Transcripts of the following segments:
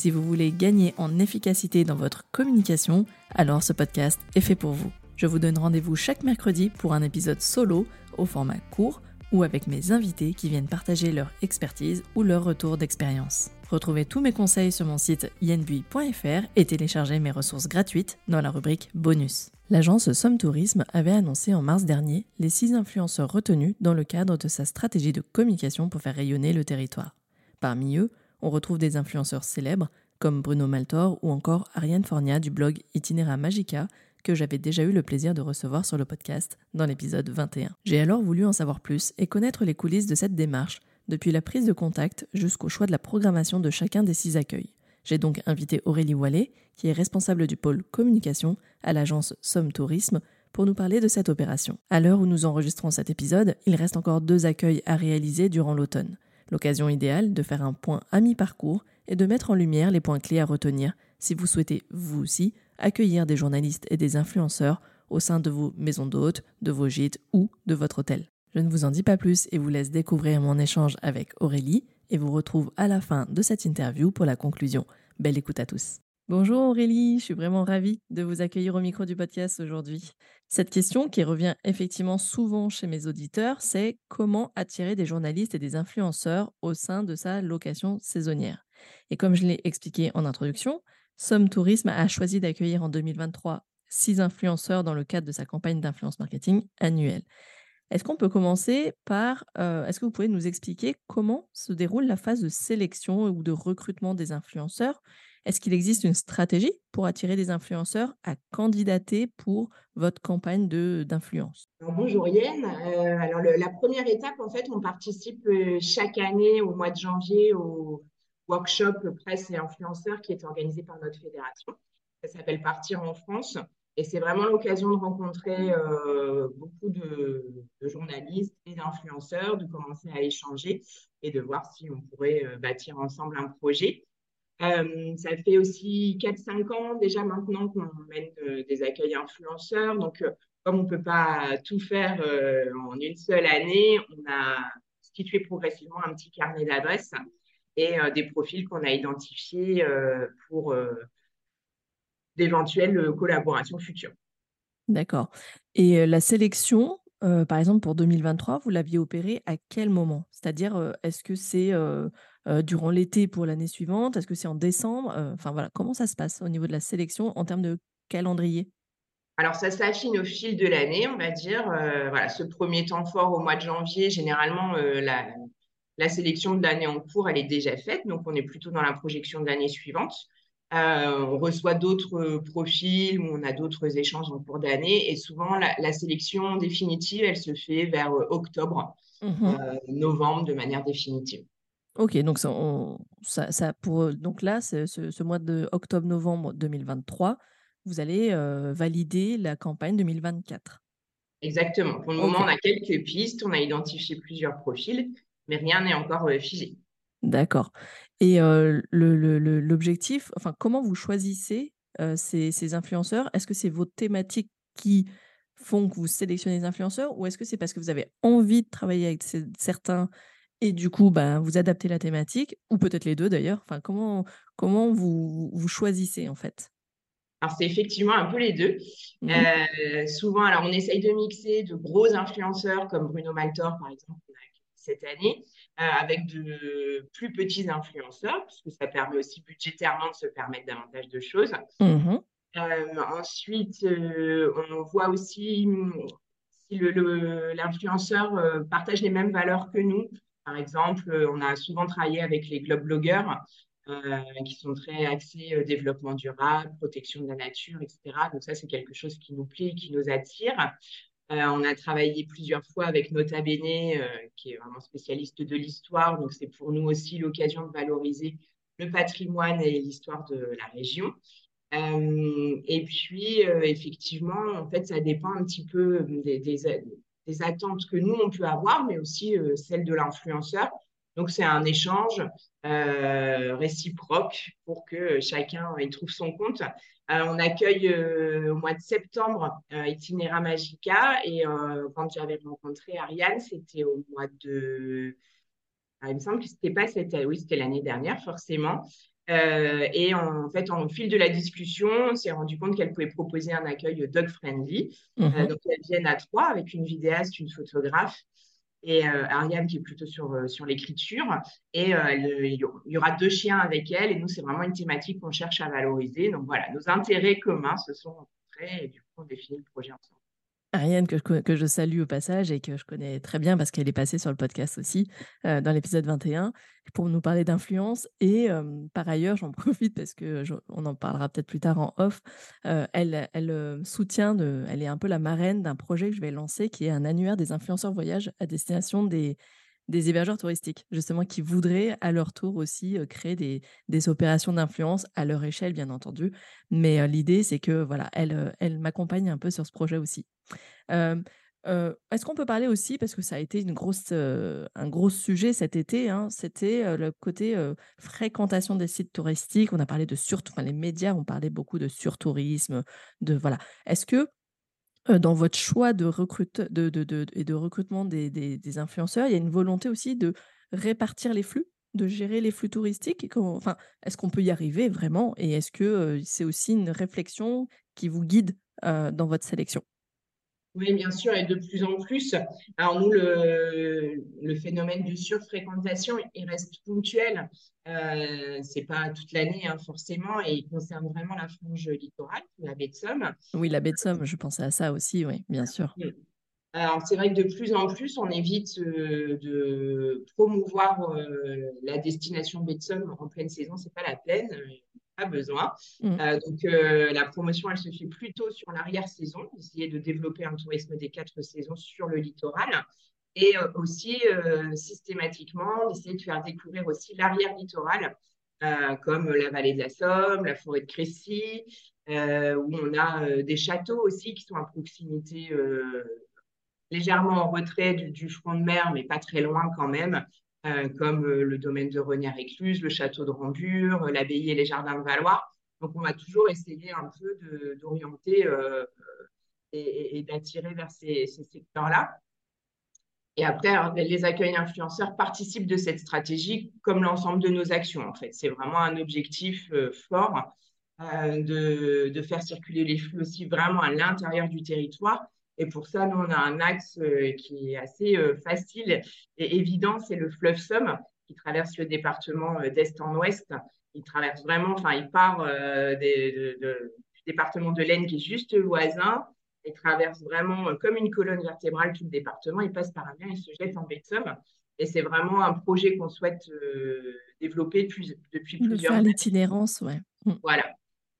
Si vous voulez gagner en efficacité dans votre communication, alors ce podcast est fait pour vous. Je vous donne rendez-vous chaque mercredi pour un épisode solo au format court ou avec mes invités qui viennent partager leur expertise ou leur retour d'expérience. Retrouvez tous mes conseils sur mon site yenbui.fr et téléchargez mes ressources gratuites dans la rubrique bonus. L'agence Somme Tourisme avait annoncé en mars dernier les six influenceurs retenus dans le cadre de sa stratégie de communication pour faire rayonner le territoire. Parmi eux, on retrouve des influenceurs célèbres comme Bruno Maltor ou encore Ariane Fornia du blog Itinera Magica que j'avais déjà eu le plaisir de recevoir sur le podcast dans l'épisode 21. J'ai alors voulu en savoir plus et connaître les coulisses de cette démarche, depuis la prise de contact jusqu'au choix de la programmation de chacun des six accueils. J'ai donc invité Aurélie Wallet, qui est responsable du pôle communication à l'agence Somme Tourisme, pour nous parler de cette opération. À l'heure où nous enregistrons cet épisode, il reste encore deux accueils à réaliser durant l'automne. L'occasion idéale de faire un point à mi-parcours et de mettre en lumière les points clés à retenir si vous souhaitez, vous aussi, accueillir des journalistes et des influenceurs au sein de vos maisons d'hôtes, de vos gîtes ou de votre hôtel. Je ne vous en dis pas plus et vous laisse découvrir mon échange avec Aurélie et vous retrouve à la fin de cette interview pour la conclusion. Belle écoute à tous. Bonjour Aurélie, je suis vraiment ravie de vous accueillir au micro du podcast aujourd'hui. Cette question qui revient effectivement souvent chez mes auditeurs, c'est comment attirer des journalistes et des influenceurs au sein de sa location saisonnière? Et comme je l'ai expliqué en introduction, Somme Tourisme a choisi d'accueillir en 2023 six influenceurs dans le cadre de sa campagne d'influence marketing annuelle. Est-ce qu'on peut commencer par, euh, est-ce que vous pouvez nous expliquer comment se déroule la phase de sélection ou de recrutement des influenceurs est-ce qu'il existe une stratégie pour attirer des influenceurs à candidater pour votre campagne d'influence? Bonjour Yann. Euh, alors la première étape, en fait, on participe euh, chaque année au mois de janvier au workshop presse et influenceurs qui est organisé par notre fédération. Ça s'appelle Partir en France. Et c'est vraiment l'occasion de rencontrer euh, beaucoup de, de, journalistes et d'influenceurs, de commencer à échanger et de voir si on pourrait bâtir ensemble un projet. Euh, ça fait aussi 4-5 ans déjà maintenant qu'on mène euh, des accueils influenceurs. Donc, euh, comme on ne peut pas tout faire en une seule année, on a constitué progressivement un petit carnet d'adresses et des profils qu'on a identifiés pour d'éventuelles collaborations futures. D'accord. Et la sélection, par exemple, pour 2023, vous l'aviez opérée à quel moment? C'est-à-dire, est-ce que c'est durant l'été pour l'année suivante? Est-ce que c'est en décembre? Enfin voilà, comment ça se passe au niveau de la sélection en termes de calendrier? Alors, ça s'affine au fil de l'année, on va dire. voilà, ce premier temps fort au mois de janvier, généralement, la, la, sélection de l'année en cours, elle est déjà faite. Donc, on est plutôt dans la projection de l'année suivante. on reçoit d'autres profils ou on a d'autres échanges en cours d'année. Et souvent, la, sélection définitive, elle se fait vers octobre, mmh novembre de manière définitive. Ok, donc ça, ça, pour, donc là, ce, ce, mois de octobre-novembre 2023, vous allez valider la campagne 2024. Exactement. Pour le moment, on a quelques pistes, on a identifié plusieurs profils, mais rien n'est encore figé. D'accord. Et l'objectif, le, enfin, comment vous choisissez ces, ces, influenceurs? Est-ce que c'est vos thématiques qui font que vous sélectionnez les influenceurs ou est-ce que c'est parce que vous avez envie de travailler avec certains et du coup, ben, vous adaptez la thématique, ou peut-être les deux d'ailleurs. Enfin, comment, comment vous, vous choisissez en fait? Alors, c'est effectivement un peu les deux. Mmh euh, souvent, alors, on essaye de mixer de gros influenceurs comme Bruno Maltor, par exemple, cette année, euh, avec de plus petits influenceurs, parce que ça permet aussi budgétairement de se permettre davantage de choses. Mmh euh, ensuite, on voit aussi si l'influenceur partage les mêmes valeurs que nous. Par exemple, euh, on a souvent travaillé avec les clubs blogueurs euh, qui sont très axés euh, développement durable, protection de la nature, etc. Donc ça, c'est quelque chose qui nous plaît, qui nous attire. on a travaillé plusieurs fois avec Nota Bene, qui est vraiment spécialiste de l'histoire. Donc c'est pour nous aussi l'occasion de valoriser le patrimoine et l'histoire de la région. et puis, effectivement, en fait, ça dépend un petit peu des, des, attentes que nous, on peut avoir, mais aussi celles de l'influenceur. Donc, c'est un échange réciproque pour que chacun y trouve son compte. on accueille au mois de septembre Itinera Magica et quand j'avais rencontré Ariane, c'était au mois de ah, il me semble que c'était pas cette, oui, c'était l'année dernière forcément. Euh, et en fait, en fil de la discussion, on s'est rendu compte qu'elle pouvait proposer un accueil dog friendly. Euh, mhm. donc, elles viennent à trois avec une vidéaste, une photographe et euh, Ariane qui est plutôt sur, sur l'écriture. Et il y aura deux chiens avec elle. Et nous, c'est vraiment une thématique qu'on cherche à valoriser. Donc voilà, nos intérêts communs se sont rencontrés et du coup, on définit le projet ensemble. Ariane, que je, que je, salue au passage et que je connais très bien parce qu'elle est passée sur le podcast aussi euh, dans l'épisode 21 pour nous parler d'influence. Et par ailleurs, j'en profite parce que en parlera peut-être plus tard en off. Euh, elle, elle soutient, de, elle est un peu la marraine d'un projet que je vais lancer qui est un annuaire des influenceurs voyage à destination des, des hébergeurs touristiques, justement, qui voudraient à leur tour aussi créer des, des opérations d'influence à leur échelle, bien entendu. Mais l'idée, c'est que voilà, elle, elle m'accompagne un peu sur ce projet aussi. Est-ce qu'on peut parler aussi, parce que ça a été une grosse, un gros sujet cet été, hein, c'était le côté fréquentation des sites touristiques. On a parlé de sur, enfin, les médias ont parlé beaucoup de surtourisme, de voilà. Est-ce que dans votre choix de, recrute, de, recrutement des, des, influenceurs, il y a une volonté aussi de répartir les flux, de gérer les flux touristiques? Enfin, Est-ce qu'on peut y arriver vraiment? Et est-ce que c'est aussi une réflexion qui vous guide dans votre sélection? Oui, bien sûr, et de plus en plus. Alors nous, le, le phénomène de surfréquentation, il reste ponctuel. Euh, c'est pas toute l'année hein, forcément, et il concerne vraiment la frange littorale, la baie de Somme. Oui, la baie de Somme, je pensais à ça aussi, oui, bien sûr. Alors c'est vrai que de plus en plus, on évite euh, de promouvoir euh, la destination baie de Somme en pleine saison. C'est pas la peine besoin. Mm. Euh, donc, euh, la promotion, elle se fait plutôt sur l'arrière-saison, essayer de développer un tourisme des quatre saisons sur le littoral. Et euh, aussi, systématiquement, d'essayer de faire découvrir aussi l'arrière-littoral, comme la vallée de la Somme, la forêt de Crécy, où on a des châteaux aussi qui sont à proximité légèrement en retrait du, du, front de mer, mais pas très loin quand même, comme euh, le domaine de Renière-Écluse, le château de Rambure, euh, l'abbaye et les jardins de Valois. Donc, on va toujours essayer un peu d'orienter et, d'attirer vers ces, secteurs-là. Et après, les accueils influenceurs participent de cette stratégie comme l'ensemble de nos actions, en fait. C'est vraiment un objectif fort de, faire circuler les flux aussi vraiment à l'intérieur du territoire et pour ça, nous, on a un axe euh, qui est assez euh, facile et évident, c'est le fleuve Somme qui traverse le département euh, d'est en ouest. Il traverse vraiment, enfin, il part du département de l'Aisne qui est juste voisin et traverse vraiment comme une colonne vertébrale tout le département. Il passe par un lien et se jette en baie de Somme. Et c'est vraiment un projet qu'on souhaite développer depuis, depuis plusieurs années. l'itinérance, ouais. Mm. Voilà.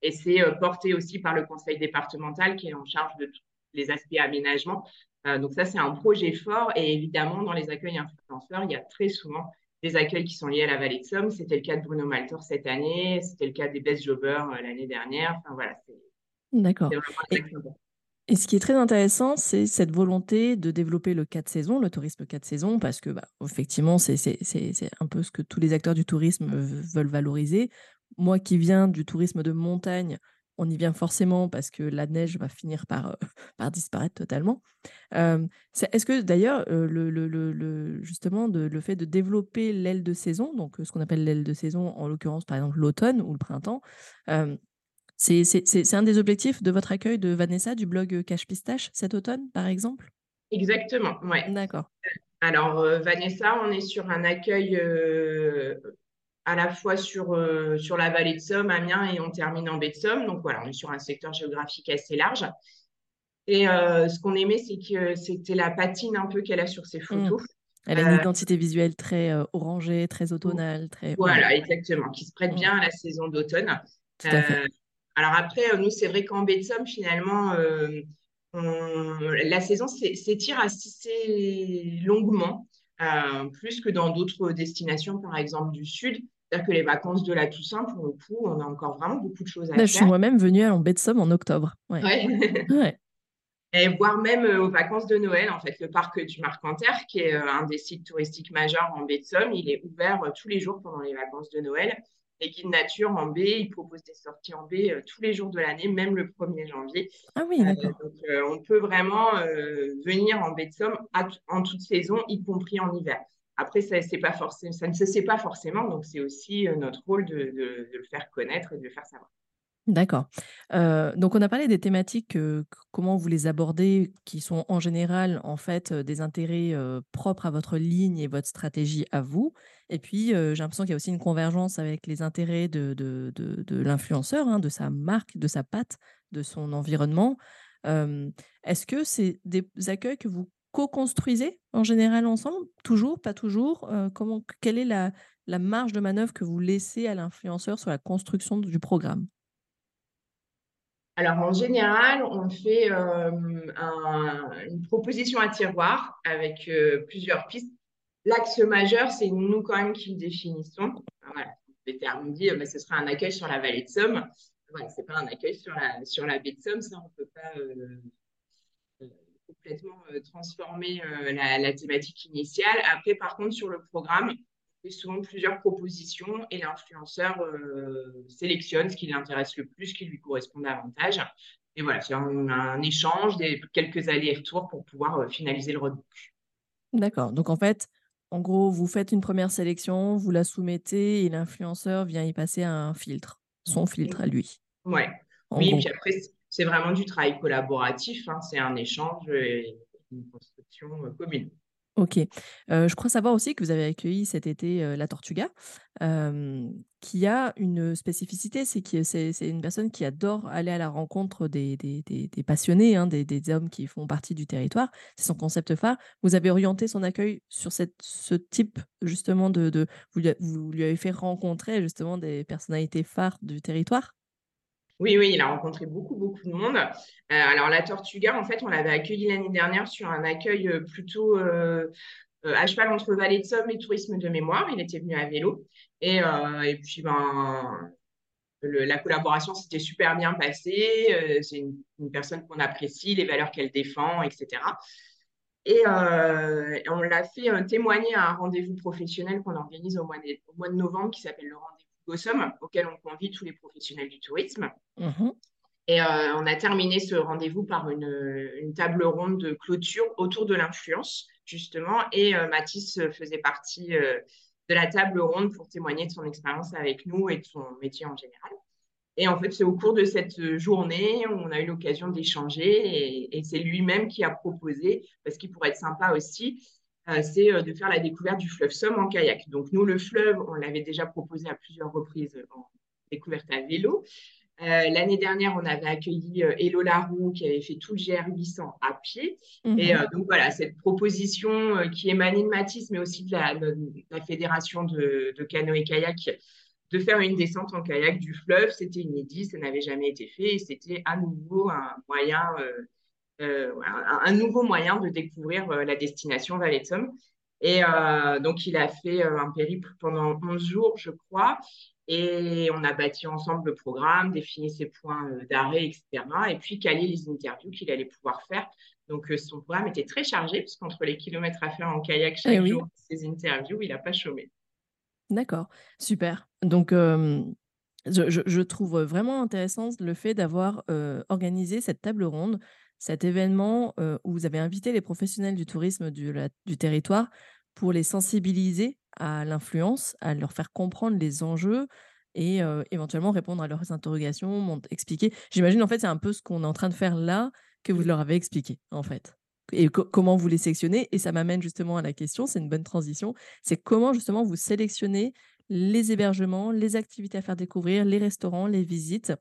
Et c'est porté aussi par le conseil départemental qui est en charge de tout les aspects aménagement. Euh, donc ça, c'est un projet fort. Et évidemment, dans les accueils influenceurs, il y a très souvent des accueils qui sont liés à la vallée de Somme. C'était le cas de Bruno Maltor cette année, c'était le cas des Best Jobbers euh, l'année dernière. Enfin voilà, D'accord. Et, ce qui est très intéressant, c'est cette volonté de développer le 4 saisons, le tourisme 4 saisons, parce que bah, effectivement, c'est un peu ce que tous les acteurs du tourisme veulent valoriser. Moi qui viens du tourisme de montagne, on y vient forcément parce que la neige va finir par, euh, par disparaître totalement. Est-ce que d'ailleurs, euh, le, justement, de, le fait de développer l'aile de saison, donc ce qu'on appelle l'aile de saison, en l'occurrence par exemple l'automne ou le printemps, c'est un des objectifs de votre accueil de Vanessa du blog Cache Pistache cet automne, par exemple? Exactement, ouais. D'accord. Alors, Vanessa, on est sur un accueil à la fois sur, euh, sur la vallée de Somme, Amiens, et on termine en baie de Somme. Donc voilà, on est sur un secteur géographique assez large. Et euh, ce qu'on aimait, c'est que c'était la patine un peu qu'elle a sur ses mmh. photos. Elle a une euh, identité visuelle très orangée, très automnale. Très... Voilà, exactement, qui se prête mmh. bien à la saison d'automne. alors après, nous, c'est vrai qu'en baie de Somme, finalement, la saison s'étire assez longuement. Plus que dans d'autres destinations, par exemple du sud. C'est-à-dire que les vacances de la Toussaint, pour le coup, on a encore vraiment beaucoup de choses à Là, faire. je suis moi-même venue en baie de Somme en octobre. Ouais. Ouais. Ouais. Et voire même euh, aux vacances de Noël, en fait, le parc du Marcanterre, qui est euh, un des sites touristiques majeurs en baie de Somme, il est ouvert euh, tous les jours pendant les vacances de Noël. Les guides nature en baie, ils proposent des sorties en baie euh, tous les jours de l'année, même le 1er janvier. Ah oui, Euh, d'accord. donc, euh, on peut vraiment venir en baie de Somme à en toute saison, y compris en hiver. Après, ça, c'est pas forcément, ça ne se sait pas forcément, donc c'est aussi notre rôle de, de- de le faire connaître et de le faire savoir. D'accord. Donc on a parlé des thématiques, comment vous les abordez, qui sont en général, en fait, des intérêts, propres à votre ligne et votre stratégie à vous. Et puis, j'ai l'impression qu'il y a aussi une convergence avec les intérêts de de de l'influenceur, hein, de sa marque, de sa patte, de son environnement. Est-ce que c'est des accueils que vous co-construisez en général ensemble? Toujours, pas toujours? Comment quelle est la la marge de manœuvre que vous laissez à l'influenceur sur la construction du programme? Alors, en général, on fait euh, un- une proposition à tiroir avec euh, plusieurs pistes. L'axe majeur, c'est nous quand même qui le définissons. Voilà. Dit, euh, bah, ce sera un accueil sur la vallée de Somme. Voilà, c'est pas un accueil sur la, baie de Somme, ça, on peut pas euh, complètement transformer la, thématique initiale. Après, par contre, sur le programme, fait souvent plusieurs propositions et l'influenceur euh, sélectionne ce qui l'intéresse le plus, ce qui lui correspond davantage. Et voilà, c'est un, un échange, des, quelques allers-retours pour pouvoir euh, finaliser le roadbook. D'accord. Donc en fait, en gros, vous faites une première sélection, vous la soumettez et l'influenceur vient y passer un filtre, son filtre à lui, Ouais. en Oui, gros. puis après, c'est vraiment du travail collaboratif, hein, c'est un échange et une construction euh, commune. OK. Je crois savoir aussi que vous avez accueilli cet été, la Tortuga, qui a une spécificité, c'est que c'est une personne qui adore aller à la rencontre des passionnés, hein, des hommes qui font partie du territoire. C'est son concept phare. Vous avez orienté son accueil sur ce type justement de vous lui avez fait rencontrer justement des personnalités phares du territoire? Oui, oui, il a rencontré beaucoup, beaucoup de monde. Euh, alors, la Tortuga, en fait, on l'avait accueilli l'année dernière sur un accueil euh, plutôt euh, à cheval entre Vallée de Somme et tourisme de mémoire. Il était venu à vélo. Et, puis, ben, la collaboration s'était super bien passée. C'est une, personne qu'on apprécie, les valeurs qu'elle défend, etc. Et on l'a fait témoigner à un rendez-vous professionnel qu'on organise au mois de novembre qui s'appelle le rendez-vous Gossum, auquel on convie tous les professionnels du tourisme. Mmh Et euh, on a terminé ce rendez-vous par une, une table ronde de clôture autour de l'influence, justement. Et euh, Mathis faisait partie euh, de la table ronde pour témoigner de son expérience avec nous et de son métier en général. Et en fait, c'est au cours de cette journée, on a eu l'occasion d'échanger et, et c'est lui-même qui a proposé, parce qu'il pourrait être sympa aussi, euh, c'est euh, de faire la découverte du fleuve Somme en kayak. Donc nous, le fleuve, on l'avait déjà proposé à plusieurs reprises en découverte à vélo. Euh, L'année dernière, on avait accueilli euh, Hello Larou qui avait fait tout le GR 800 à pied. Et Mmh euh, donc voilà, cette proposition qui émanait de Matisse, mais aussi de la, de la fédération de, de canoë-kayak, de faire une descente en kayak du fleuve, c'était inédit, ça n'avait jamais été fait et c'était à nouveau un moyen, un, un nouveau moyen de découvrir euh, la destination Vallée de Somme. Et euh, donc, il a fait euh, un périple pendant 11 jours, je crois. Et on a bâti ensemble le programme, défini ses points euh, d'arrêt, etc. Et puis calé les interviews qu'il allait pouvoir faire. Donc, euh, son programme était très chargé, parce qu'entre les kilomètres à faire en kayak Eh chaque oui. jour, ses interviews, il n'a pas chômé. D'accord, super. Donc, je trouve vraiment intéressant le fait d'avoir, organisé cette table ronde, cet événement, où vous avez invité les professionnels du tourisme du la du territoire pour les sensibiliser à l'influence, à leur faire comprendre les enjeux et éventuellement répondre à leurs interrogations, expliquer. J'imagine, en fait, c'est un peu ce qu'on est en train de faire là, que vous leur avez expliqué, en fait et co comment vous les sélectionnez et ça m'amène justement à la question, c'est une bonne transition, c'est comment justement vous sélectionnez les hébergements, les activités à faire découvrir, les restaurants, les visites?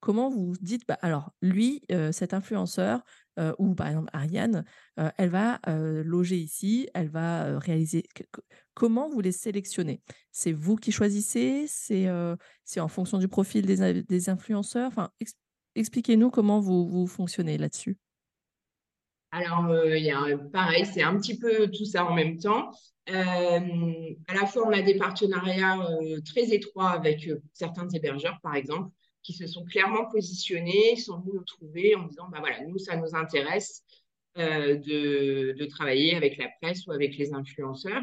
Comment vous dites: «Bah, alors lui, cet influenceur, ou par exemple Ariane, elle va, loger ici, elle va, réaliser» comment vous les sélectionnez? C'est vous qui choisissez? C'est, en fonction du profil des des influenceurs? Enfin, ex expliquez-nous comment vous vous fonctionnez là-dessus. Alors, il y a, pareil, c'est un petit peu tout ça en même temps. à la fois, on a des partenariats très étroits avec certains hébergeurs, par exemple, qui se sont clairement positionnés, sont venus nous trouver en disant, bah voilà, nous, ça nous intéresse de, de, travailler avec la presse ou avec les influenceurs.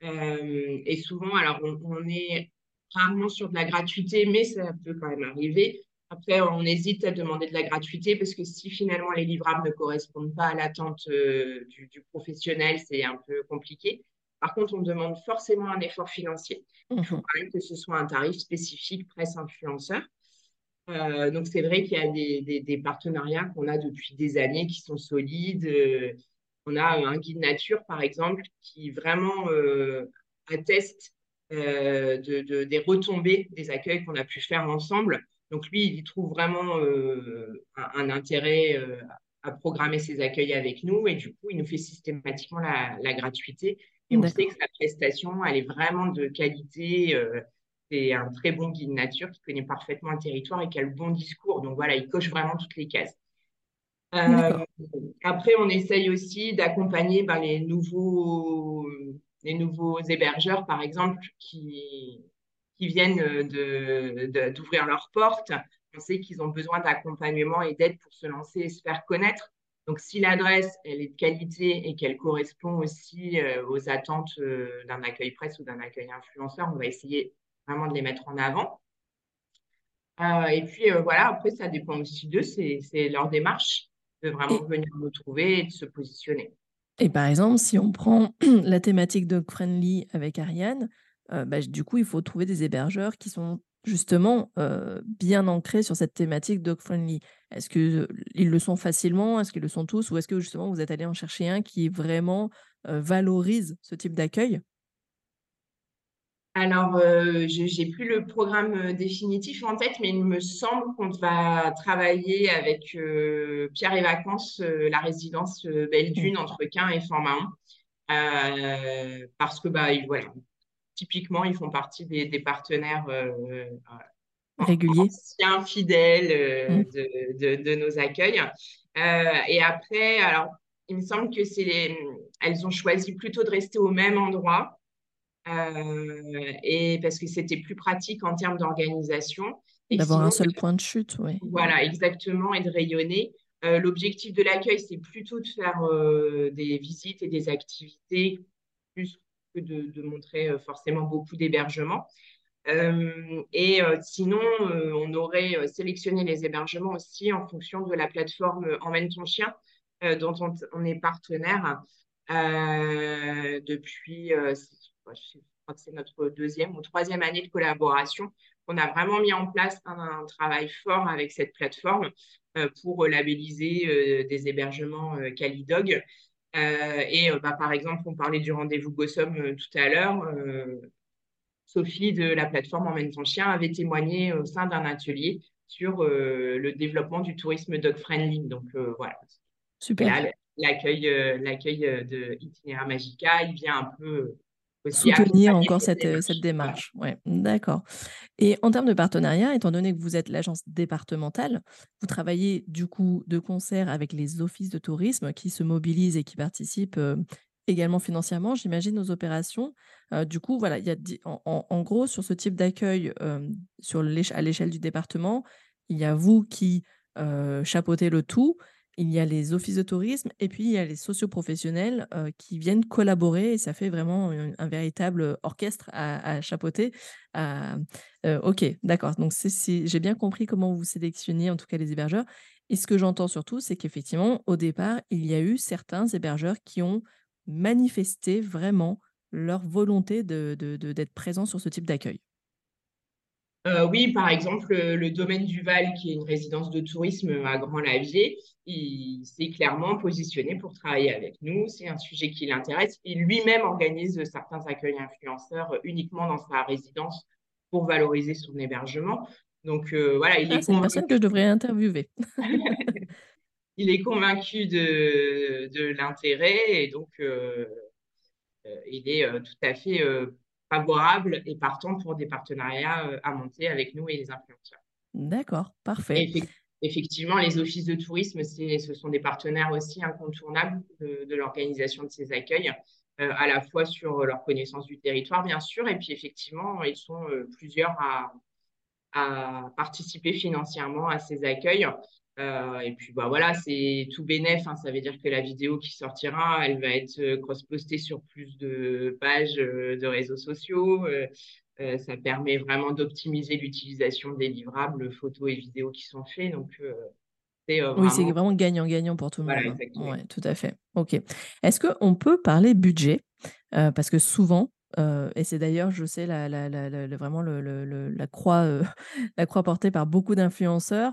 et souvent, alors, on, on est rarement sur de la gratuité, mais ça peut quand même arriver. Après, on hésite à demander de la gratuité parce que si finalement les livrables ne correspondent pas à l'attente euh, du, professionnel, c'est un peu compliqué. Par contre, on demande forcément un effort financier. Il faut mhm. quand même que ce soit un tarif spécifique presse-influenceur. Euh, donc, c'est vrai qu'il y a des, partenariats qu'on a depuis des années qui sont solides. Euh, on a un guide nature, par exemple, qui vraiment atteste des retombées des accueils qu'on a pu faire ensemble. Donc lui, il trouve vraiment euh, un, intérêt euh, à programmer ses accueils avec nous et du coup, il nous fait systématiquement la, gratuité. Et on sait que sa prestation, elle est vraiment de qualité. Euh, c'est un très bon guide nature qui connaît parfaitement le territoire et qui a le bon discours. Donc voilà, il coche vraiment toutes les cases. après, on essaye aussi d'accompagner ben, les, nouveaux, les nouveaux hébergeurs, par exemple, qui, qui viennent euh, d'ouvrir de, leurs portes. On sait qu'ils ont besoin d'accompagnement et d'aide pour se lancer et se faire connaître. Donc, si l'adresse, elle est de qualité et qu'elle correspond aussi euh, aux attentes euh, d'un accueil presse ou d'un accueil influenceur, on va essayer vraiment de les mettre en avant. et puis, voilà, après, ça dépend aussi d'eux, c'est leur démarche de vraiment venir nous trouver et de se positionner. Et par exemple, si on prend la thématique Dog Friendly avec Ariane, bah, du coup, il faut trouver des hébergeurs qui sont justement bien ancrés sur cette thématique dog-friendly. Est-ce qu'ils le sont facilement? Est-ce qu'ils le sont tous? Ou est-ce que justement vous êtes allé en chercher un qui vraiment valorise ce type d'accueil? Alors, je n'ai plus le programme définitif en tête, mais il me semble qu'on va travailler avec Pierre et Vacances, la résidence Belle Dune entre Quin et Format 1. parce que bah, voilà, typiquement, ils font partie des, partenaires euh, euh, réguliers, anciens, fidèles euh, mmh. de, nos accueils. et après, alors, il me semble que c'est les... elles ont choisi plutôt de rester au même endroit. Et parce que c'était plus pratique en termes d'organisation. D'avoir un seul point de chute, oui. Voilà, exactement, et de rayonner. L'objectif de l'accueil, c'est plutôt de faire des visites et des activités plus de, montrer euh, forcément beaucoup d'hébergements. Euh, et euh, sinon, on aurait sélectionné les hébergements aussi en fonction de la plateforme Emmène ton chien, dont on, est partenaire depuis, je crois que c'est notre deuxième ou troisième année de collaboration. On a vraiment mis en place un, travail fort avec cette plateforme pour labelliser des hébergements Calidog euh, et euh, bah, par exemple, on parlait du rendez-vous Gossom euh, tout à l'heure. Sophie de la plateforme Emmène ton chien avait témoigné au sein d'un atelier sur le développement du tourisme dog-friendly. Donc voilà. Super. L'accueil, l'accueil de Itinéraire Magica, il vient un peu soutenir encore cette, cette démarche. Ouais, d'accord. Et en termes de partenariat, étant donné que vous êtes l'agence départementale, vous travaillez du coup de concert avec les offices de tourisme qui se mobilisent et qui participent également financièrement, j'imagine, aux opérations. du coup, voilà, il y a en, gros sur ce type d'accueil sur à l'échelle du département, il y a vous qui chapeautez le tout il y a les offices de tourisme et puis il y a les socioprofessionnels euh, qui viennent collaborer et ça fait vraiment un, véritable orchestre à, chapeauter. Euh, ok, d'accord. Donc j'ai bien compris comment vous sélectionnez en tout cas les hébergeurs. Et ce que j'entends surtout, c'est qu'effectivement, au départ, il y a eu certains hébergeurs qui ont manifesté vraiment leur volonté d'être de, présents sur ce type d'accueil. Euh, oui, par exemple, le, domaine du Val, qui est une résidence de tourisme à Grand-Lavier, il s'est clairement positionné pour travailler avec nous. C'est un sujet qui l'intéresse. Il lui-même organise certains accueils influenceurs uniquement dans sa résidence pour valoriser son hébergement. Donc euh, voilà, il ah, est C'est une personne que je devrais interviewer. il est convaincu de, de l'intérêt et donc euh, il est tout à fait favorable et partant pour des partenariats euh, à monter avec nous et les influenceurs. D'accord, parfait. effectivement, les offices de tourisme, ce sont des partenaires aussi incontournables de, l'organisation de ces accueils, euh, à la fois sur leur connaissance du territoire, bien sûr, et puis effectivement, ils sont euh, plusieurs à, participer financièrement à ces accueils. Euh, et puis bah, voilà, c'est tout bénéf, hein. ça veut dire que la vidéo qui sortira, elle va être cross-postée sur plus de pages de réseaux sociaux. Euh, ça permet vraiment d'optimiser l'utilisation des livrables photos et vidéos qui sont faits. Donc, euh, c'est euh, Oui, c'est vraiment gagnant-gagnant pour tout le monde. Hein. Oui, tout à fait. OK. Est-ce qu'on peut parler budget? Parce que souvent, et c'est d'ailleurs, je sais, la, vraiment la, croix, la croix portée par beaucoup d'influenceurs,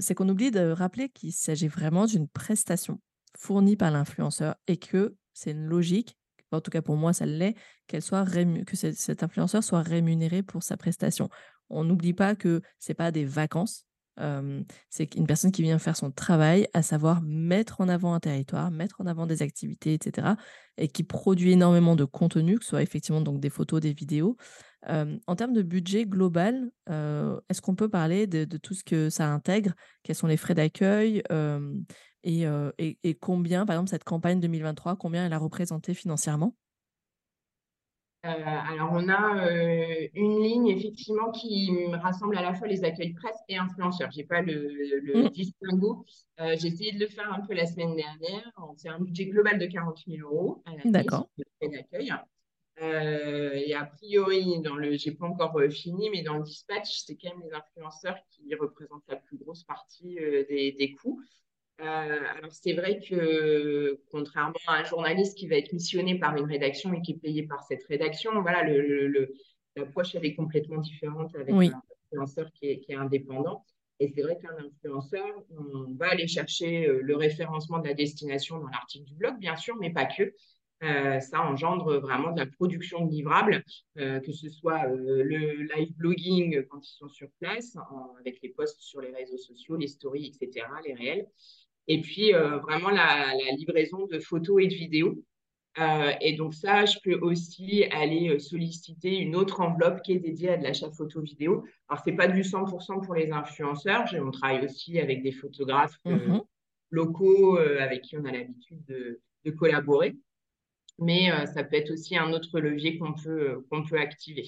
c'est qu'on oublie de rappeler qu'il s'agit vraiment d'une prestation fournie par l'influenceur et que c'est une logique en tout cas pour moi ça l'est, que cet influenceur soit rémunéré pour sa prestation. On n'oublie pas que c'est pas des vacances, c'est une personne qui vient faire son travail, à savoir mettre en avant un territoire, mettre en avant des activités, etc. Et qui produit énormément de contenu, que ce soit effectivement donc des photos, des vidéos. en termes de budget global, est-ce qu'on peut parler de, de, tout ce que ça intègre? Quels sont les frais d'accueil? Et, et, combien, par exemple, cette campagne 2023, combien elle a représenté financièrement? Alors, on a une ligne effectivement qui rassemble à la fois les accueils presse et influenceurs. Je n'ai pas le, le mmh. distinguo. J'ai essayé de le faire un peu la semaine dernière. C'est un budget global de 40 000 euros à D'accord. d'accueil. et a priori, dans le, j'ai pas encore fini, mais dans le dispatch, c'est quand même les influenceurs qui représentent la plus grosse partie des, des coûts. Euh, alors, c'est vrai que, contrairement à un journaliste qui va être missionné par une rédaction et qui est payé par cette rédaction, voilà, l'approche, elle est complètement différente avec un influenceur qui est, qui est indépendant. Et c'est vrai qu'un influenceur, on va aller chercher euh, le référencement de la destination dans l'article du blog, bien sûr, mais pas que. Euh, ça engendre vraiment de la production de livrables, que ce soit le live blogging quand ils sont sur place, avec les posts sur les réseaux sociaux, les stories, etc., les réels, et puis, euh, vraiment, la, livraison de photos et de vidéos. Euh, et donc ça, je peux aussi aller euh, solliciter une autre enveloppe qui est dédiée à de l'achat photo-vidéo. Alors, ce n'est pas du 100% pour les influenceurs. On travaille aussi avec des photographes mm-hmm. locaux avec qui on a l'habitude de, de, collaborer. Mais ça peut être aussi un autre levier qu'on peut, qu'on peut activer.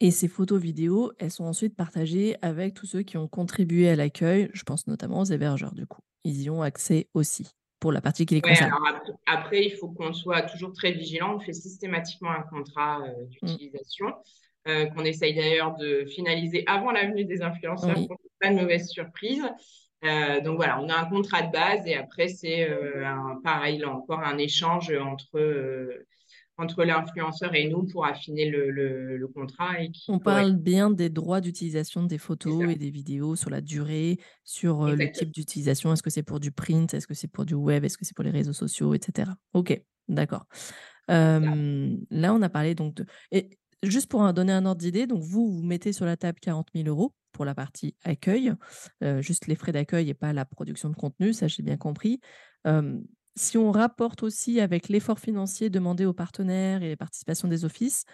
Et ces photos vidéos, elles sont ensuite partagées avec tous ceux qui ont contribué à l'accueil. Je pense notamment aux hébergeurs, du coup ils y ont accès aussi pour la partie qui les concerne. après, il faut qu'on soit toujours très vigilant. On fait systématiquement un contrat euh, mmh. d'utilisation euh, qu'on essaye d'ailleurs de finaliser avant la venue des influenceurs pour pas de mauvaises surprises. Euh, donc voilà, on a un contrat de base et après, c'est pareil, là encore, un échange entre entre l'influenceur et nous pour affiner le, contrat. Et On parle bien des droits d'utilisation des photos et des vidéos sur la durée, sur euh, le type d'utilisation. Est-ce que c'est pour du print? Est-ce que c'est pour du web? Est-ce que c'est pour les réseaux sociaux, etc. Ok, d'accord. là, on a parlé donc de. Et juste pour donner un ordre d'idée, donc vous, vous mettez sur la table 40 000 euros pour la partie accueil, euh, juste les frais d'accueil et pas la production de contenu, ça j'ai bien compris si on rapporte aussi avec l'effort financier demandé aux partenaires et les participations des offices,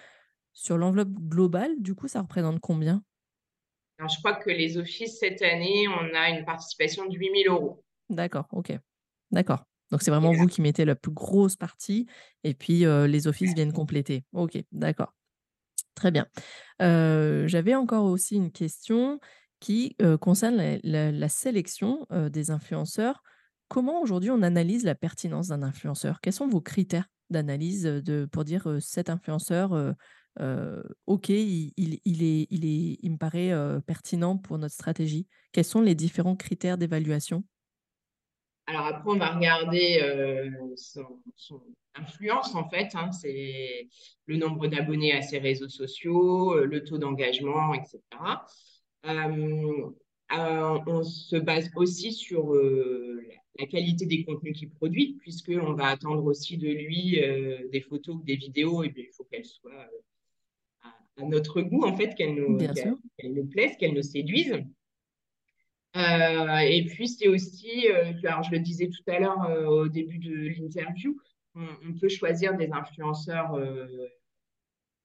sur l'enveloppe globale, du coup, ça représente combien? Je crois que les offices, cette année, on a une participation de 8 000 euros. D'accord, ok. D'accord. Donc, c'est vraiment vous qui mettez la plus grosse partie et puis euh, les offices viennent compléter. Ok, d'accord. Très bien. Euh, j'avais encore aussi une question qui euh, concerne la, sélection des influenceurs Comment aujourd'hui on analyse la pertinence d'un influenceur? Quels sont vos critères d'analyse pour dire cet influenceur, ok, il, est, il, est, il me paraît pertinent pour notre stratégie Quels sont les différents critères d'évaluation? Alors après, on va regarder son, influence en fait. Hein, c'est le nombre d'abonnés à ses réseaux sociaux, le taux d'engagement, etc. on se base aussi sur la qualité des contenus qu'il produit, puisqu'on va attendre aussi de lui euh, des photos ou des vidéos, et bien, il faut qu'elles soient euh, à, notre goût, en fait, qu'elles nous, nous plaisent, qu'elles nous séduisent. Euh, et puis, c'est aussi, alors je le disais tout à l'heure au début de l'interview, on, peut choisir des influenceurs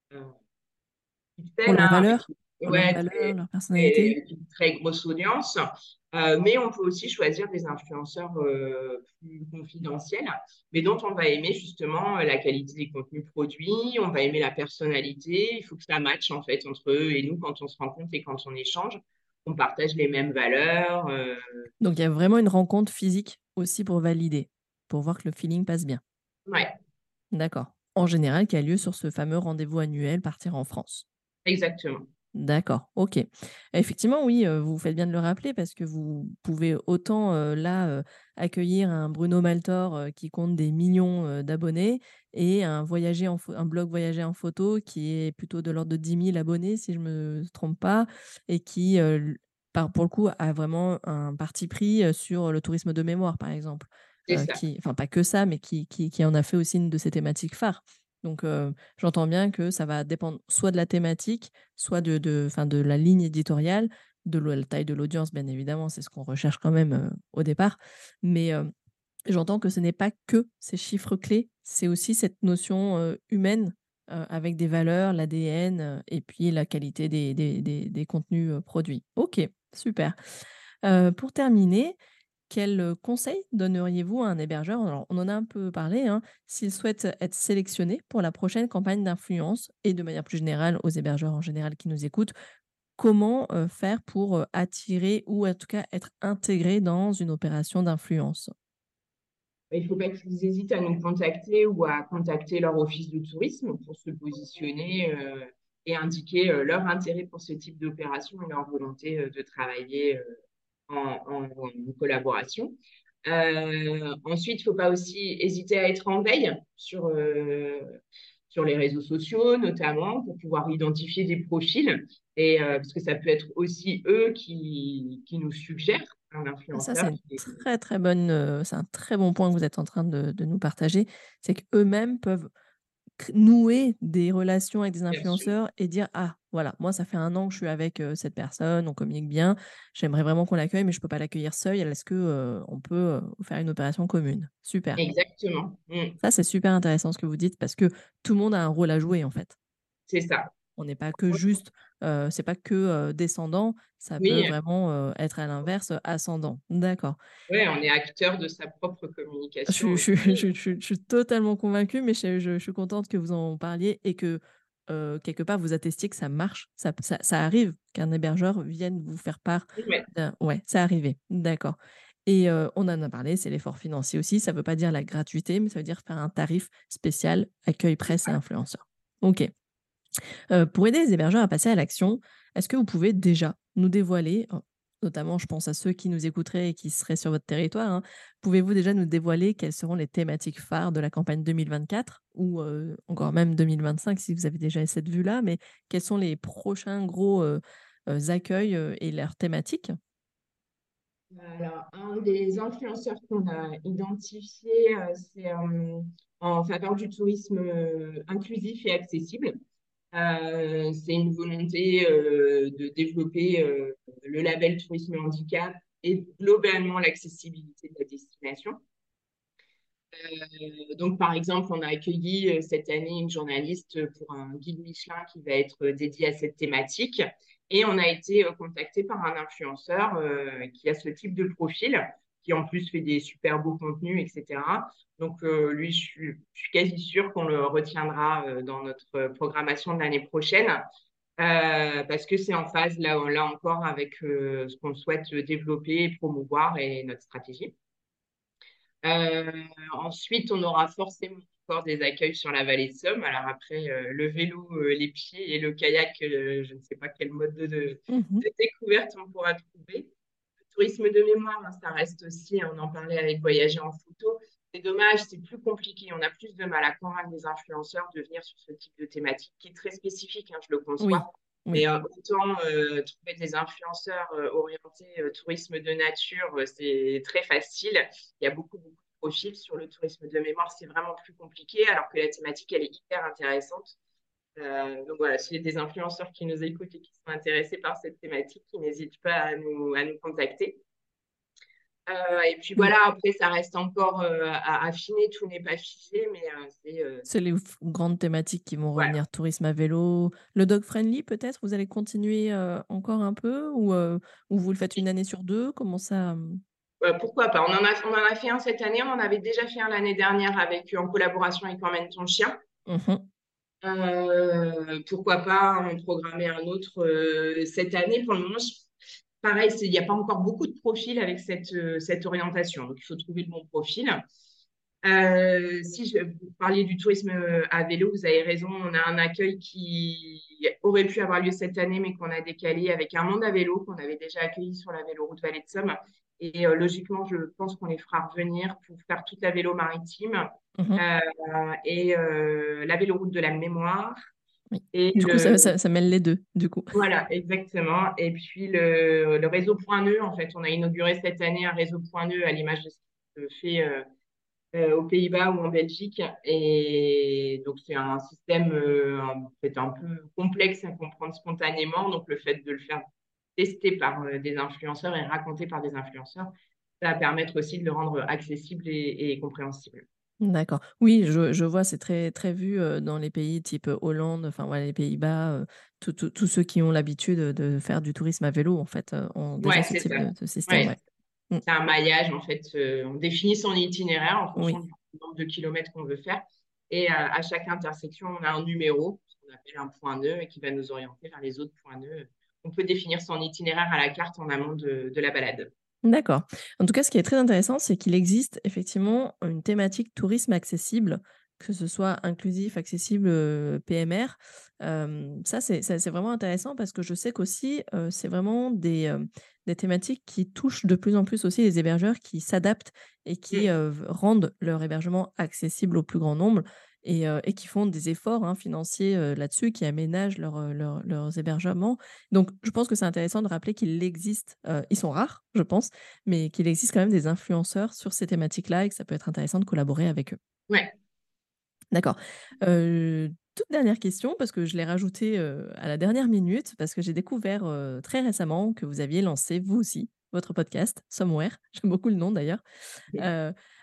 pour la valeur ouais, leur personnalité. Une très grosse audience. Euh, mais on peut aussi choisir des influenceurs euh, plus confidentiels, mais dont on va aimer justement la qualité des contenus produits, on va aimer la personnalité. Il faut que ça matche en fait entre eux et nous quand on se rencontre et quand on échange. On partage les mêmes valeurs. Euh. Donc il y a vraiment une rencontre physique aussi pour valider, pour voir que le feeling passe bien. Ouais. D'accord. En général, qui a lieu sur ce fameux rendez-vous annuel Partir en France? Exactement. D'accord, OK. Effectivement, oui, vous faites bien de le rappeler parce que vous pouvez autant, là, accueillir un Bruno Maltor, qui compte des millions, d'abonnés et un voyager en un blog voyager en photo qui est plutôt de l'ordre de 10 000 abonnés si je me trompe pas et qui, pour le coup, a vraiment un parti pris, sur le tourisme de mémoire, par exemple. qui enfin pas que ça, mais qui qui qui en a fait aussi une de ses thématiques phares. Donc, j'entends bien que ça va dépendre soit de la thématique, soit de, de, de la ligne éditoriale, de la taille de l'audience, bien évidemment, c'est ce qu'on recherche quand même au départ. Mais j'entends que ce n'est pas que ces chiffres clés, c'est aussi cette notion humaine avec des valeurs, l'ADN et puis la qualité des contenus produits. Ok, super. pour terminer, quel conseil donneriez-vous à un hébergeur? Alors, on en a un peu parlé, hein, s'il souhaite être sélectionné pour la prochaine campagne d'influence et de manière plus générale aux hébergeurs en général qui nous écoutent, comment faire pour attirer ou en tout cas être intégré dans une opération d'influence? Il ne faut pas qu'ils hésitent à nous contacter ou à contacter leur office de tourisme pour se positionner et indiquer leur intérêt pour ce type d'opération et leur volonté de travailler en, collaboration. Euh, ensuite, il ne faut pas aussi hésiter à être en veille sur, euh, sur les réseaux sociaux, notamment, pour pouvoir identifier des profils, et, euh, parce que ça peut être aussi eux qui, qui nous suggèrent un influenceur. Ça, c'est très, très bonne, c'est un très bon point que vous êtes en train de, de nous partager. C'est qu'eux-mêmes peuvent nouer des relations avec des influenceurs et dire ah voilà moi ça fait un an que je suis avec cette personne on communique bien j'aimerais vraiment qu'on l'accueille mais je peux pas l'accueillir seul est-ce que on peut faire une opération commune? Super. Exactement. Mmh. ça c'est super intéressant ce que vous dites parce que tout le monde a un rôle à jouer en fait. C'est ça. On n'est pas que juste, c'est pas que descendant, ça peut vraiment être à l'inverse ascendant. D'accord. Oui, on est acteur de sa propre communication. Je, suis totalement convaincue, mais je, suis contente que vous en parliez et que quelque part vous attestiez que ça marche. Ça, ça, arrive qu'un hébergeur vienne vous faire part. Ouais, c'est arrivé. D'accord. Et on en a parlé, c'est l'effort financier aussi. Ça ne veut pas dire la gratuité, mais ça veut dire faire un tarif spécial accueil presse et influenceurs. OK pour aider les hébergeurs à passer à l'action, est-ce que vous pouvez déjà nous dévoiler, notamment je pense à ceux qui nous écouteraient et qui seraient sur votre territoire, hein, pouvez-vous déjà nous dévoiler quelles seront les thématiques phares de la campagne 2024 ou encore même 2025 si vous avez déjà cette vue-là, mais quels sont les prochains gros accueils et leurs thématiques? Alors, un des influenceurs qu'on a identifié, c'est en faveur du tourisme inclusif et accessible. Euh, c'est une volonté euh, de développer euh, le label tourisme handicap et globalement l'accessibilité de la destination. donc, par exemple, on a accueilli cette année une journaliste pour un guide Michelin qui va être dédié à cette thématique. Et on a été contacté par un influenceur qui a ce type de profil qui en plus fait des super beaux contenus, etc. Donc, euh, lui, je suis, quasi sûre qu'on le retiendra euh, dans notre programmation de l'année prochaine. Euh, parce que c'est en phase là, là encore avec ce qu'on souhaite développer, promouvoir et notre stratégie. ensuite, on aura forcément encore des accueils sur la vallée de Somme. Alors après, le vélo, les pieds et le kayak, je ne sais pas quel mode de, mmh de découverte on pourra trouver tourisme de mémoire, hein, ça reste aussi, on en parlait avec Voyager en photo. C'est dommage, c'est plus compliqué. On a plus de mal à convaincre des influenceurs de venir sur ce type de thématique qui est très spécifique, hein, je le conçois. Mais euh, autant euh, trouver des influenceurs euh, orientés tourisme de nature, c'est très facile. Il y a beaucoup, beaucoup de profils sur le tourisme de mémoire, c'est vraiment plus compliqué, alors que la thématique, elle est hyper intéressante. Euh, donc voilà, s'il y a des influenceurs qui nous écoutent et qui sont intéressés par cette thématique, ils n'hésitent pas à nous, à nous contacter. et puis voilà, après, ça reste encore à affiner, tout n'est pas figé, mais c'est. c'est les grandes thématiques qui vont revenir tourisme à vélo. Le dog friendly, peut-être? Vous allez continuer encore un peu? Ou, ou vous le faites une année sur deux? Comment ça pourquoi pas? On en, a, on en a fait un cette année, on en avait déjà fait un l'année dernière avec, en collaboration avec Emmène ton chien. Mmh pourquoi pas en programmer un autre cette année Pour le moment, pareil, il n'y a pas encore beaucoup de profils avec cette, cette orientation. Donc, il faut trouver le bon profil. si je, vous parliez du tourisme à vélo, vous avez raison, on a un accueil qui aurait pu avoir lieu cette année, mais qu'on a décalé avec un monde à vélo qu'on avait déjà accueilli sur la véloroute Vallée de Somme et euh, logiquement, je pense qu'on les fera revenir pour faire toute la vélo maritime mhm. euh, et euh, la véloroute de la mémoire. Et du coup, ça, ça, mêle les deux, du coup. Voilà, exactement. Et puis le, le réseau Point Nœud, en fait, on a inauguré cette année un réseau Point Nœud à l'image de ce qui se fait aux Pays-Bas ou en Belgique. Et donc, c'est un système en fait, un peu complexe à comprendre spontanément. Donc, le fait de le faire testé par euh, des influenceurs et raconté par des influenceurs, ça va permettre aussi de le rendre accessible et, compréhensible. D'accord. Oui, je, je vois, c'est très, très vu euh, dans les pays type Hollande, enfin voilà, les Pays-Bas, euh, tous ceux qui ont l'habitude de faire du tourisme à vélo, en fait, ont déjà ce type de, système. Mm. C'est un maillage, en fait. on définit son itinéraire en fonction du nombre de kilomètres qu'on veut faire. Et à chaque intersection, on a un numéro, ce qu'on appelle un point nœud, et qui va nous orienter vers les autres points nœuds on peut définir son itinéraire à la carte en amont de, la balade. D'accord. En tout cas, ce qui est très intéressant, c'est qu'il existe effectivement une thématique tourisme accessible, que ce soit inclusif, accessible, euh, PMR. ça, c'est vraiment intéressant parce que je sais qu'aussi, euh, c'est vraiment des, des thématiques qui touchent de plus en plus aussi les hébergeurs qui s'adaptent et qui mmh. rendent leur hébergement accessible au plus grand nombre et, qui font des efforts hein, financiers là-dessus, qui aménagent leurs hébergements. Donc, je pense que c'est intéressant de rappeler qu'il existe, ils sont rares, je pense, mais qu'il existe quand même des influenceurs sur ces thématiques-là et que ça peut être intéressant de collaborer avec eux. Ouais. D'accord. toute dernière question, parce que je l'ai rajouté à la dernière minute, parce que j'ai découvert très récemment que vous aviez lancé, vous aussi, votre podcast, Somewhere. J'aime beaucoup le nom d'ailleurs.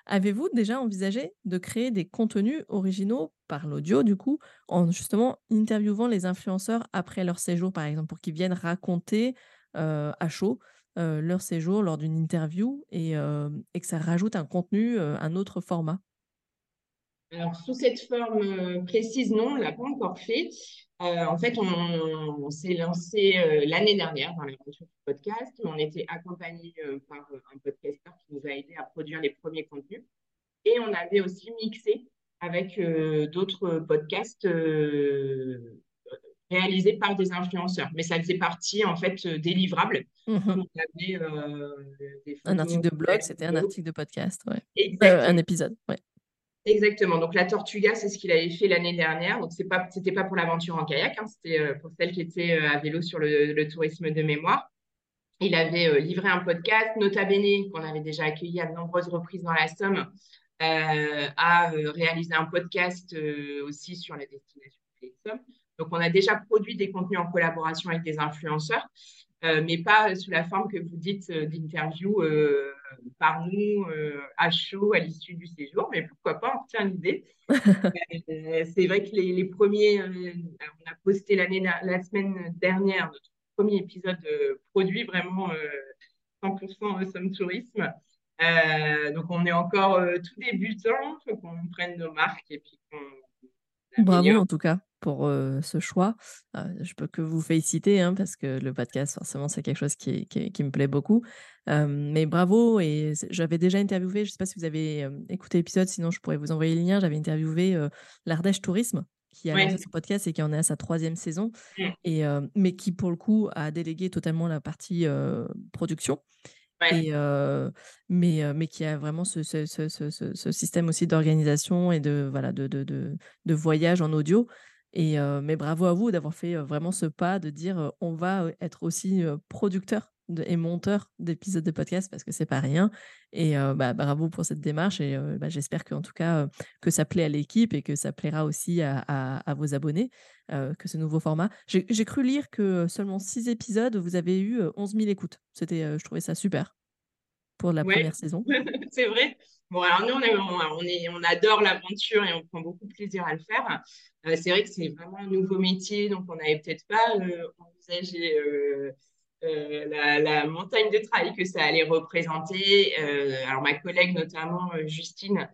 Avez-vous déjà envisagé de créer des contenus originaux par l'audio, du coup, en justement interviewant les influenceurs après leur séjour, par exemple, pour qu'ils viennent raconter à chaud leur séjour lors d'une interview et, que ça rajoute un contenu, un autre format? Alors, sous cette forme précise, non, on ne l'a pas encore fait. en fait, on, s'est lancé l'année dernière dans l'aventure du podcast. On était accompagné par un podcasteur qui nous a aidé à produire les premiers contenus. Et on avait aussi mixé avec d'autres podcasts réalisés par des influenceurs. Mais ça faisait partie, en fait, des livrables. Mmh un article de blog, c'était un article de podcast, ouais. un épisode, ouais. Exactement. Donc la Tortuga, c'est ce qu'il avait fait l'année dernière. Donc c'est pas, c'était pas pour l'aventure en kayak, hein. c'était euh, pour celle qui était euh, à vélo sur le, tourisme de mémoire. Il avait euh, livré un podcast, Nota Bene, qu'on avait déjà accueilli à de nombreuses reprises dans la Somme, a réalisé un podcast aussi sur la destination des Sommes. Donc on a déjà produit des contenus en collaboration avec des influenceurs. Euh, mais pas sous la forme que vous dites euh, d'interview euh, par nous à chaud à l'issue du séjour, mais pourquoi pas, on retient l'idée. c'est vrai que les, premiers, on a posté l'année, la semaine dernière notre premier épisode produit vraiment 100% Somme Tourisme. donc on est encore tout débutant, faut qu'on prenne nos marques et puis qu'on Bravo en tout cas pour ce choix. je peux que vous féliciter hein, parce que le podcast, forcément, c'est quelque chose qui, qui, me plaît beaucoup. mais bravo, et j'avais déjà interviewé, je ne sais pas si vous avez écouté l'épisode, sinon je pourrais vous envoyer le lien, j'avais interviewé l'Ardèche Tourisme qui a lancé son podcast et qui en est à sa troisième saison, et, mais qui pour le coup a délégué totalement la partie production. Et, mais, mais qui a vraiment ce, ce, ce, ce système aussi d'organisation et de, voilà, de, de, de, de voyage en audio et mais bravo à vous d'avoir fait vraiment ce pas de dire on va être aussi producteur et monteur d'épisodes de podcast parce que c'est pas rien. Et bah, bravo pour cette démarche et bah, j'espère qu'en tout cas que ça plaît à l'équipe et que ça plaira aussi à, vos abonnés que ce nouveau format. J'ai cru lire que seulement six épisodes, vous avez eu 11 000 écoutes. C'était, je trouvais ça super pour la première saison. c'est vrai. Bon, alors nous, on, est, on, adore l'aventure et on prend beaucoup de plaisir à le faire. Euh, c'est vrai que c'est vraiment un nouveau métier, donc on n'avait peut-être pas euh, envisagé euh, la, montagne de travail que ça allait représenter. alors ma collègue notamment, Justine,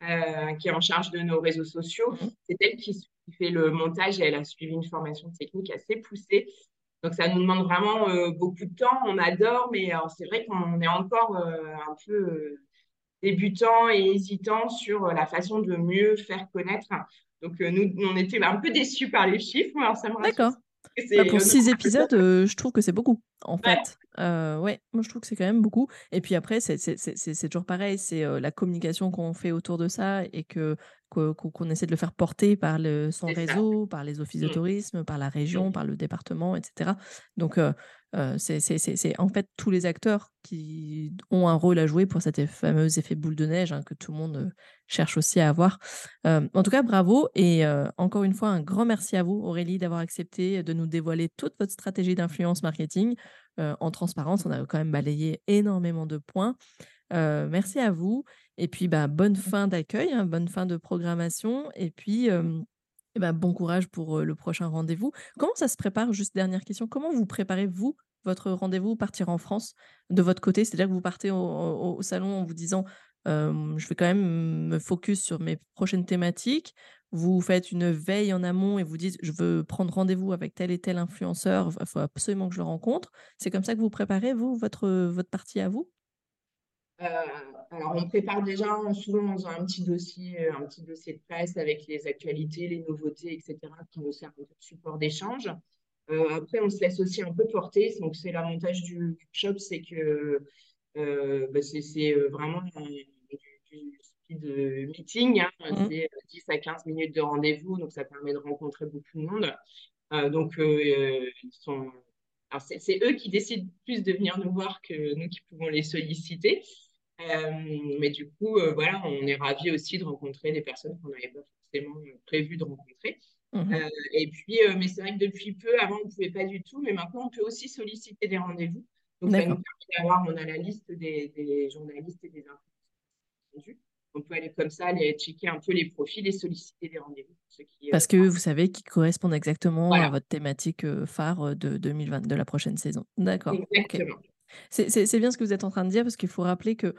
qui est en charge de nos réseaux sociaux, mmh. c'est elle qui, fait le montage et elle a suivi une formation technique assez poussée. Donc ça nous demande vraiment beaucoup de temps. On adore, mais c'est vrai qu'on est encore un peu débutants et hésitants sur la façon de mieux faire connaître. Donc, euh, nous, on était un peu déçus par les chiffres. Alors, ça D'accord. Bah, pour six épisodes, euh, je trouve que c'est beaucoup, en fait. Euh, ouais, moi je trouve que c'est quand même beaucoup. Et puis après, c'est toujours pareil, c'est la communication qu'on fait autour de ça et que qu'on essaie de le faire porter par le, son réseau, par les offices de mmh. tourisme, par la région, par le département, etc. Donc, c'est en fait tous les acteurs qui ont un rôle à jouer pour cet fameux effet boule de neige hein, que tout le monde cherche aussi à avoir. en tout cas, bravo et encore une fois, un grand merci à vous, Aurélie, d'avoir accepté de nous dévoiler toute votre stratégie d'influence marketing. En transparence, on a quand même balayé énormément de points. merci à vous. Et puis, bah, bonne fin d'accueil, hein, bonne fin de programmation. Et puis, bah, bon courage pour le prochain rendez-vous. Comment ça se prépare? Juste dernière question. Comment vous préparez, vous, votre rendez-vous partir en France? De votre côté C'est-à-dire que vous partez au, salon en vous disant je vais quand même me focus sur mes prochaines thématiques. Vous faites une veille en amont et vous dites je veux prendre rendez-vous avec tel et tel influenceur, il faut absolument que je le rencontre. C'est comme ça que vous préparez, vous, votre, votre partie à vous? Euh, alors, on prépare déjà souvent dans un petit dossier, un petit dossier de presse avec les actualités, les nouveautés, etc., qui nous servent de support d'échange. Euh, après, on se laisse aussi un peu porter. Donc, c'est l'avantage du shop, c'est que euh, bah, c'est vraiment du, speed meeting. Hein. Mmh. C'est 10 à 15 minutes de rendez-vous, donc ça permet de rencontrer beaucoup de monde. donc, ils sont c'est eux qui décident plus de venir nous voir que nous qui pouvons les solliciter. Euh, mais du coup, euh, voilà, on est ravis aussi de rencontrer des personnes qu'on n'avait pas forcément prévu de rencontrer. Euh, et puis, mais c'est vrai que depuis peu, avant, on ne pouvait pas du tout, mais maintenant, on peut aussi solliciter des rendez-vous. Donc, ça nous permet d'avoir, on a la liste des, des journalistes et des influenceurs on peut aller comme ça, aller checker un peu les profils et solliciter des rendez-vous. Parce que vous savez qu'ils correspondent exactement à votre thématique phare de 2020, de la prochaine saison. D'accord. Exactement. C'est bien ce que vous êtes en train de dire parce qu'il faut rappeler que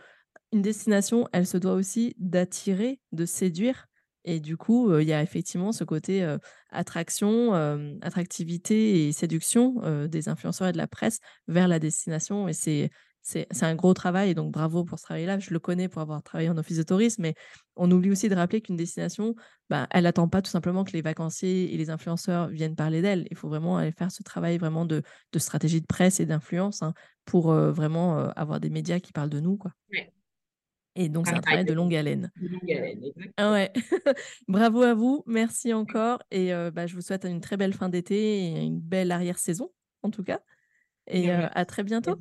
une destination, elle se doit aussi d'attirer, de séduire. Et du coup, il y a effectivement ce côté attraction, attractivité et séduction des influenceurs et de la presse vers la destination. Et c'est c'est un gros travail, et donc bravo pour ce travail-là. Je le connais pour avoir travaillé en office de tourisme, mais on oublie aussi de rappeler qu'une destination, bah, elle n'attend pas tout simplement que les vacanciers et les influenceurs viennent parler d'elle. Il faut vraiment aller faire ce travail vraiment de, stratégie de presse et d'influence hein, pour vraiment avoir des médias qui parlent de nous. Quoi. Et donc, c'est un travail de longue haleine. De longue haleine, ah ouais. Bravo à vous, merci encore. Et bah, je vous souhaite une très belle fin d'été et une belle arrière-saison, en tout cas. Et à très bientôt.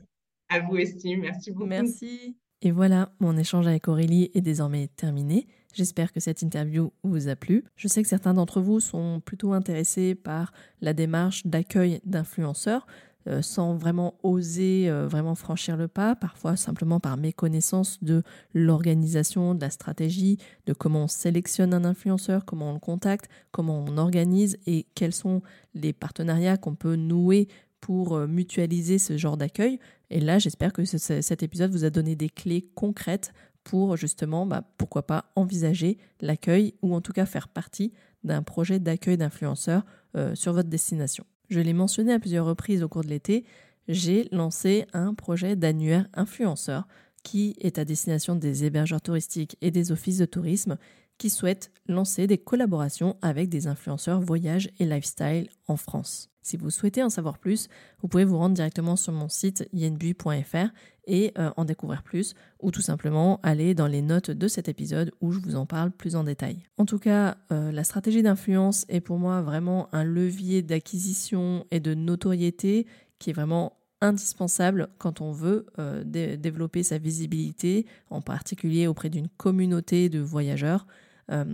À vous, Estime. Merci beaucoup. Merci. Et voilà, mon échange avec Aurélie est désormais terminé. J'espère que cette interview vous a plu. Je sais que certains d'entre vous sont plutôt intéressés par la démarche d'accueil d'influenceurs. Euh, sans vraiment oser euh, vraiment franchir le pas, parfois simplement par méconnaissance de l'organisation, de la stratégie, de comment on sélectionne un influenceur, comment on le contacte, comment on organise et quels sont les partenariats qu'on peut nouer pour euh, mutualiser ce genre d'accueil. Et là, j'espère que cet épisode vous a donné des clés concrètes pour justement, bah, pourquoi pas, envisager l'accueil ou en tout cas faire partie d'un projet d'accueil d'influenceurs euh, sur votre destination. Je l'ai mentionné à plusieurs reprises au cours de l'été, j'ai lancé un projet d'annuaire influenceur qui est à destination des hébergeurs touristiques et des offices de tourisme qui souhaitent lancer des collaborations avec des influenceurs voyage et lifestyle en France. Si vous souhaitez en savoir plus, vous pouvez vous rendre directement sur mon site yenbui.fr et euh, en découvrir plus, ou tout simplement aller dans les notes de cet épisode où je vous en parle plus en détail. En tout cas, euh, la stratégie d'influence est pour moi vraiment un levier d'acquisition et de notoriété qui est vraiment indispensable quand on veut euh, développer sa visibilité, en particulier auprès d'une communauté de voyageurs,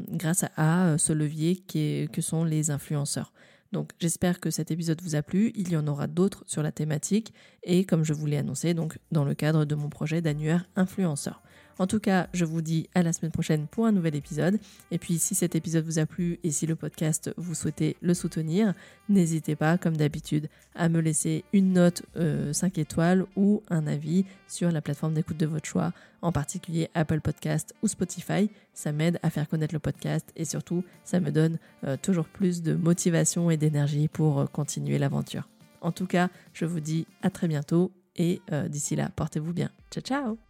grâce à, ce levier que sont les influenceurs. Donc j'espère que cet épisode vous a plu, il y en aura d'autres sur la thématique et comme je vous l'ai annoncé donc dans le cadre de mon projet d'annuaire influenceur. En tout cas, je vous dis à la semaine prochaine pour un nouvel épisode. Et puis, si cet épisode vous a plu et si le podcast, vous souhaitez le soutenir, n'hésitez pas, comme d'habitude, à me laisser une note 5 euh, étoiles ou un avis sur la plateforme d'écoute de votre choix, en particulier Apple Podcast ou Spotify. Ça m'aide à faire connaître le podcast et surtout, ça me donne euh, toujours plus de motivation et d'énergie pour euh, continuer l'aventure. En tout cas, je vous dis à très bientôt et d'ici là, portez-vous bien. Ciao ciao